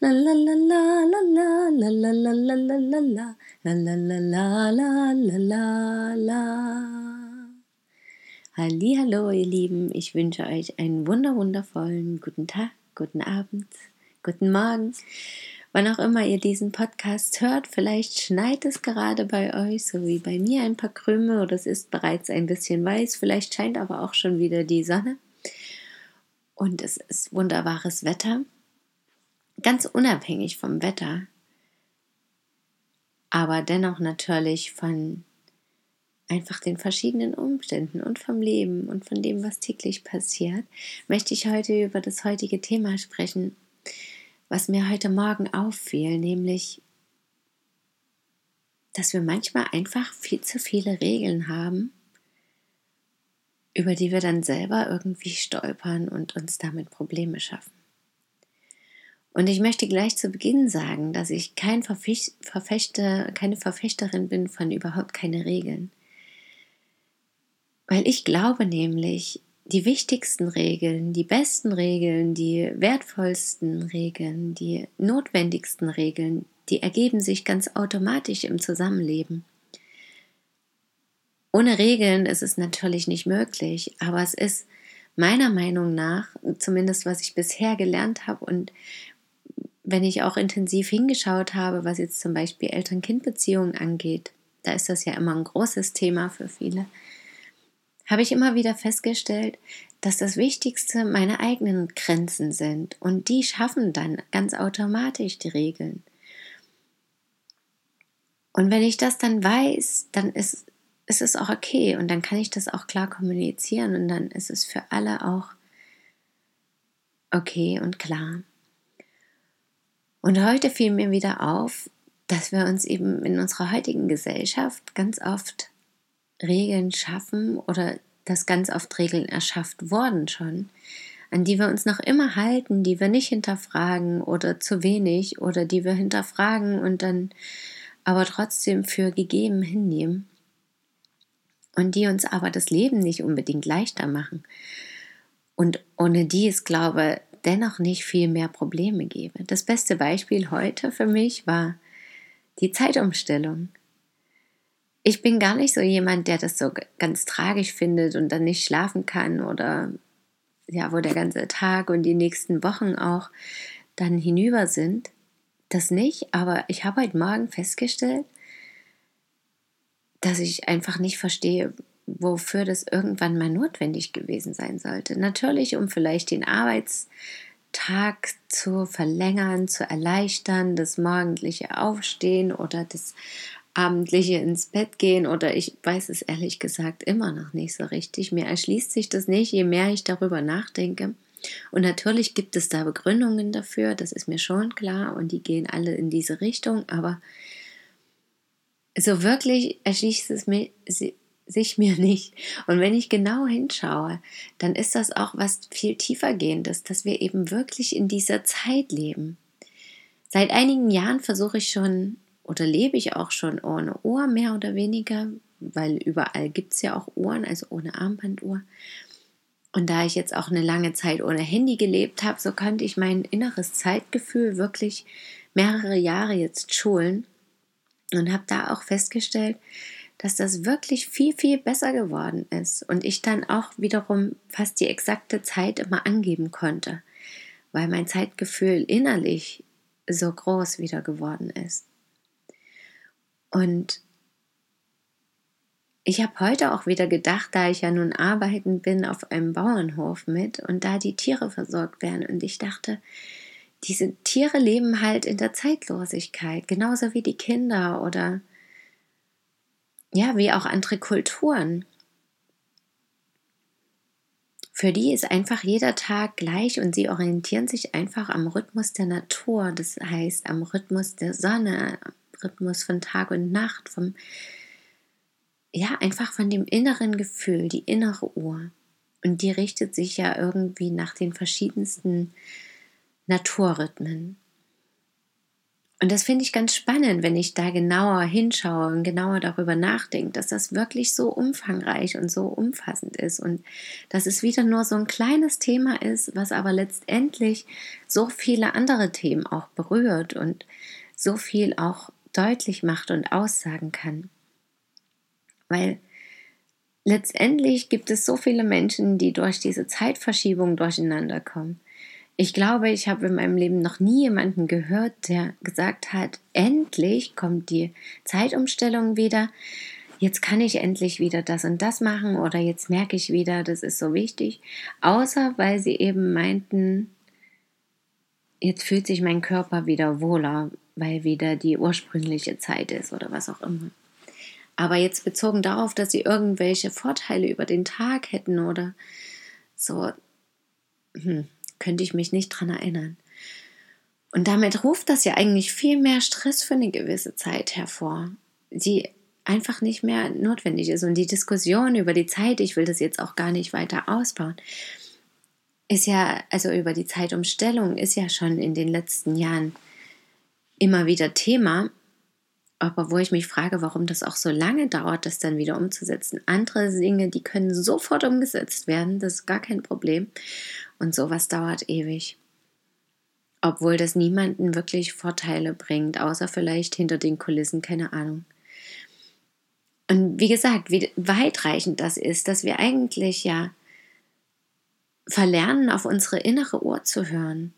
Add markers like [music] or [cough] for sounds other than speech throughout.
la la la. La la la la la la la la la la la la la la la la la. Hallo, ihr Lieben, ich wünsche euch einen wunder wundervollen guten Tag, guten Abend, guten Morgen. Wann auch immer ihr diesen Podcast hört, vielleicht schneit es gerade bei euch, so wie bei mir ein paar Krümel oder es ist bereits ein bisschen weiß, vielleicht scheint aber auch schon wieder die Sonne und es ist wunderbares Wetter ganz unabhängig vom Wetter, aber dennoch natürlich von einfach den verschiedenen Umständen und vom Leben und von dem, was täglich passiert, möchte ich heute über das heutige Thema sprechen, was mir heute Morgen auffiel, nämlich, dass wir manchmal einfach viel zu viele Regeln haben, über die wir dann selber irgendwie stolpern und uns damit Probleme schaffen. Und ich möchte gleich zu Beginn sagen, dass ich kein Verfechter, keine Verfechterin bin von überhaupt keine Regeln. Weil ich glaube nämlich, die wichtigsten Regeln, die besten Regeln, die wertvollsten Regeln, die notwendigsten Regeln, die ergeben sich ganz automatisch im Zusammenleben. Ohne Regeln ist es natürlich nicht möglich, aber es ist meiner Meinung nach, zumindest was ich bisher gelernt habe und wenn ich auch intensiv hingeschaut habe, was jetzt zum Beispiel Eltern-Kind-Beziehungen angeht, da ist das ja immer ein großes Thema für viele, habe ich immer wieder festgestellt, dass das Wichtigste meine eigenen Grenzen sind und die schaffen dann ganz automatisch die Regeln. Und wenn ich das dann weiß, dann ist, ist es auch okay und dann kann ich das auch klar kommunizieren und dann ist es für alle auch okay und klar. Und heute fiel mir wieder auf, dass wir uns eben in unserer heutigen Gesellschaft ganz oft Regeln schaffen oder dass ganz oft Regeln erschafft worden schon, an die wir uns noch immer halten, die wir nicht hinterfragen oder zu wenig oder die wir hinterfragen und dann aber trotzdem für gegeben hinnehmen und die uns aber das Leben nicht unbedingt leichter machen. Und ohne die es glaube dennoch nicht viel mehr Probleme gebe. Das beste Beispiel heute für mich war die Zeitumstellung. Ich bin gar nicht so jemand, der das so ganz tragisch findet und dann nicht schlafen kann oder ja, wo der ganze Tag und die nächsten Wochen auch dann hinüber sind. Das nicht, aber ich habe heute Morgen festgestellt, dass ich einfach nicht verstehe, wofür das irgendwann mal notwendig gewesen sein sollte. Natürlich, um vielleicht den Arbeitstag zu verlängern, zu erleichtern, das morgendliche Aufstehen oder das abendliche ins Bett gehen oder ich weiß es ehrlich gesagt immer noch nicht so richtig. Mir erschließt sich das nicht, je mehr ich darüber nachdenke. Und natürlich gibt es da Begründungen dafür, das ist mir schon klar und die gehen alle in diese Richtung, aber so wirklich erschließt es mir, sich mir [laughs] nicht. Und wenn ich genau hinschaue, dann ist das auch was viel tiefer gehendes, dass wir eben wirklich in dieser Zeit leben. Seit einigen Jahren versuche ich schon oder lebe ich auch schon ohne Uhr mehr oder weniger, weil überall gibt es ja auch Uhren, also ohne Armbanduhr. Und da ich jetzt auch eine lange Zeit ohne Handy gelebt habe, so konnte ich mein inneres Zeitgefühl wirklich mehrere Jahre jetzt schulen und habe da auch festgestellt, dass das wirklich viel, viel besser geworden ist und ich dann auch wiederum fast die exakte Zeit immer angeben konnte, weil mein Zeitgefühl innerlich so groß wieder geworden ist. Und ich habe heute auch wieder gedacht, da ich ja nun arbeiten bin auf einem Bauernhof mit und da die Tiere versorgt werden und ich dachte, diese Tiere leben halt in der Zeitlosigkeit, genauso wie die Kinder oder ja, wie auch andere Kulturen. Für die ist einfach jeder Tag gleich und sie orientieren sich einfach am Rhythmus der Natur, das heißt am Rhythmus der Sonne, am Rhythmus von Tag und Nacht, vom ja, einfach von dem inneren Gefühl, die innere Uhr. Und die richtet sich ja irgendwie nach den verschiedensten Naturrhythmen. Und das finde ich ganz spannend, wenn ich da genauer hinschaue und genauer darüber nachdenke, dass das wirklich so umfangreich und so umfassend ist und dass es wieder nur so ein kleines Thema ist, was aber letztendlich so viele andere Themen auch berührt und so viel auch deutlich macht und aussagen kann. Weil letztendlich gibt es so viele Menschen, die durch diese Zeitverschiebung durcheinander kommen ich glaube, ich habe in meinem Leben noch nie jemanden gehört, der gesagt hat, endlich kommt die Zeitumstellung wieder. Jetzt kann ich endlich wieder das und das machen oder jetzt merke ich wieder, das ist so wichtig. Außer weil sie eben meinten, jetzt fühlt sich mein Körper wieder wohler, weil wieder die ursprüngliche Zeit ist oder was auch immer. Aber jetzt bezogen darauf, dass sie irgendwelche Vorteile über den Tag hätten oder so, hm, könnte ich mich nicht dran erinnern. Und damit ruft das ja eigentlich viel mehr Stress für eine gewisse Zeit hervor, die einfach nicht mehr notwendig ist. Und die Diskussion über die Zeit, ich will das jetzt auch gar nicht weiter ausbauen, ist ja, also über die Zeitumstellung ist ja schon in den letzten Jahren immer wieder Thema. Aber wo ich mich frage, warum das auch so lange dauert, das dann wieder umzusetzen. Andere Dinge, die können sofort umgesetzt werden, das ist gar kein Problem. Und sowas dauert ewig. Obwohl das niemanden wirklich Vorteile bringt, außer vielleicht hinter den Kulissen, keine Ahnung. Und wie gesagt, wie weitreichend das ist, dass wir eigentlich ja verlernen, auf unsere innere Uhr zu hören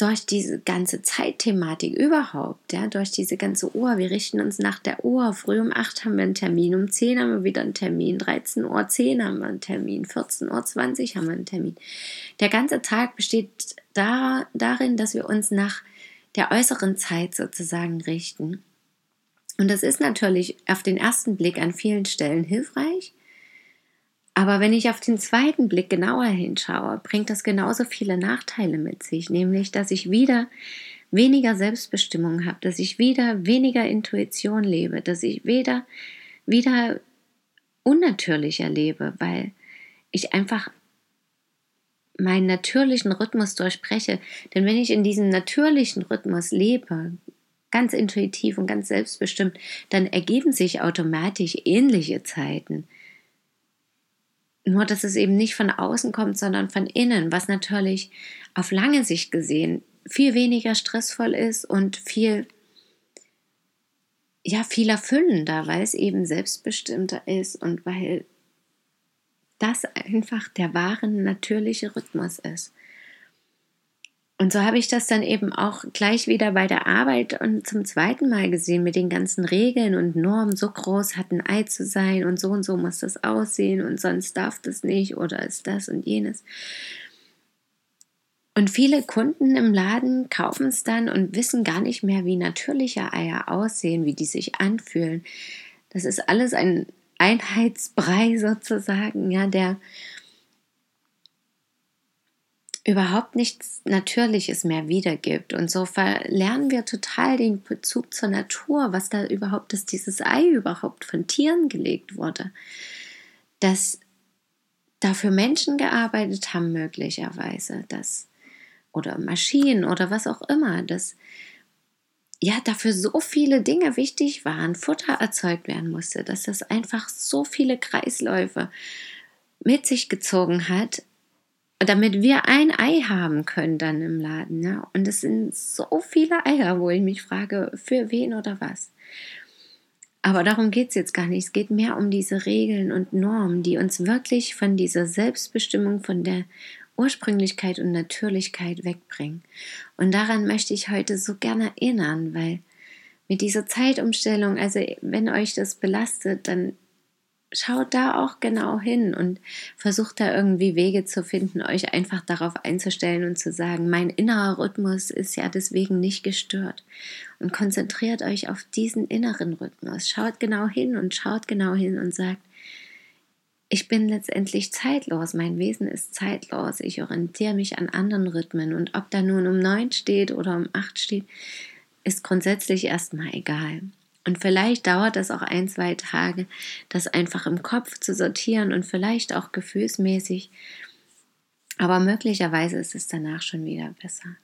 durch diese ganze Zeitthematik überhaupt, ja, durch diese ganze Uhr. Wir richten uns nach der Uhr. Früh um 8 haben wir einen Termin, um 10 haben wir wieder einen Termin, 13.10 Uhr haben wir einen Termin, 14.20 Uhr haben wir einen Termin. Der ganze Tag besteht da, darin, dass wir uns nach der äußeren Zeit sozusagen richten. Und das ist natürlich auf den ersten Blick an vielen Stellen hilfreich. Aber wenn ich auf den zweiten Blick genauer hinschaue, bringt das genauso viele Nachteile mit sich, nämlich dass ich wieder weniger Selbstbestimmung habe, dass ich wieder weniger Intuition lebe, dass ich wieder wieder unnatürlicher lebe, weil ich einfach meinen natürlichen Rhythmus durchbreche. Denn wenn ich in diesem natürlichen Rhythmus lebe, ganz intuitiv und ganz selbstbestimmt, dann ergeben sich automatisch ähnliche Zeiten. Nur, dass es eben nicht von außen kommt, sondern von innen, was natürlich auf lange Sicht gesehen viel weniger stressvoll ist und viel, ja, viel erfüllender, weil es eben selbstbestimmter ist und weil das einfach der wahre natürliche Rhythmus ist. Und so habe ich das dann eben auch gleich wieder bei der Arbeit und zum zweiten Mal gesehen mit den ganzen Regeln und Normen. So groß hat ein Ei zu sein und so und so muss das aussehen und sonst darf das nicht oder ist das und jenes. Und viele Kunden im Laden kaufen es dann und wissen gar nicht mehr, wie natürliche Eier aussehen, wie die sich anfühlen. Das ist alles ein Einheitsbrei [laughs] sozusagen, ja, der überhaupt nichts Natürliches mehr wiedergibt. Und so verlernen wir total den Bezug zur Natur, was da überhaupt ist, dieses Ei überhaupt von Tieren gelegt wurde. Dass dafür Menschen gearbeitet haben, möglicherweise, dass, oder Maschinen oder was auch immer, dass ja dafür so viele Dinge wichtig waren, Futter erzeugt werden musste, dass das einfach so viele Kreisläufe mit sich gezogen hat, damit wir ein Ei haben können dann im Laden. Ja? Und es sind so viele Eier, wo ich mich frage, für wen oder was. Aber darum geht es jetzt gar nicht. Es geht mehr um diese Regeln und Normen, die uns wirklich von dieser Selbstbestimmung, von der Ursprünglichkeit und Natürlichkeit wegbringen. Und daran möchte ich heute so gerne erinnern, weil mit dieser Zeitumstellung, also wenn euch das belastet, dann schaut da auch genau hin und versucht da irgendwie Wege zu finden, euch einfach darauf einzustellen und zu sagen, mein innerer Rhythmus ist ja deswegen nicht gestört. Und konzentriert euch auf diesen inneren Rhythmus. Schaut genau hin und schaut genau hin und sagt, ich bin letztendlich zeitlos, mein Wesen ist zeitlos, ich orientiere mich an anderen Rhythmen und ob da nun um neun steht oder um acht steht, ist grundsätzlich erstmal egal. Und vielleicht dauert es auch ein, zwei Tage, das einfach im Kopf zu sortieren und vielleicht auch gefühlsmäßig. Aber möglicherweise ist es danach schon wieder besser.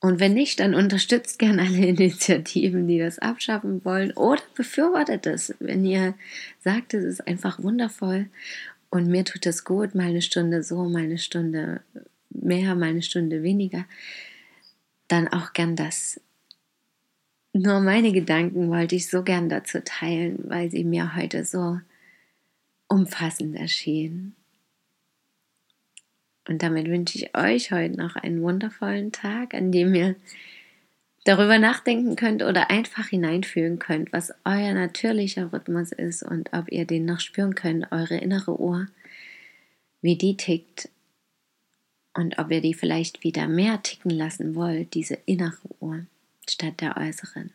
Und wenn nicht, dann unterstützt gerne alle [laughs] Initiativen, die das abschaffen wollen oder befürwortet es, wenn ihr sagt, es ist einfach wundervoll und mir tut es gut, mal eine Stunde so, mal eine Stunde mehr, mal eine Stunde weniger, dann auch gern das. Nur meine Gedanken wollte ich so gern dazu teilen, weil sie mir heute so umfassend erschienen. Und damit wünsche ich euch heute noch einen wundervollen Tag, an dem ihr darüber nachdenken könnt oder einfach hineinfühlen könnt, was euer natürlicher Rhythmus ist und ob ihr den noch spüren könnt, eure innere Uhr, wie die tickt und ob ihr die vielleicht wieder mehr ticken lassen wollt, diese innere Uhr statt der äußeren.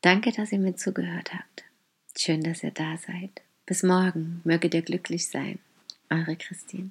Danke, dass ihr mir zugehört habt. Schön, dass ihr da seid. Bis morgen, möget ihr glücklich sein. Eure Christine.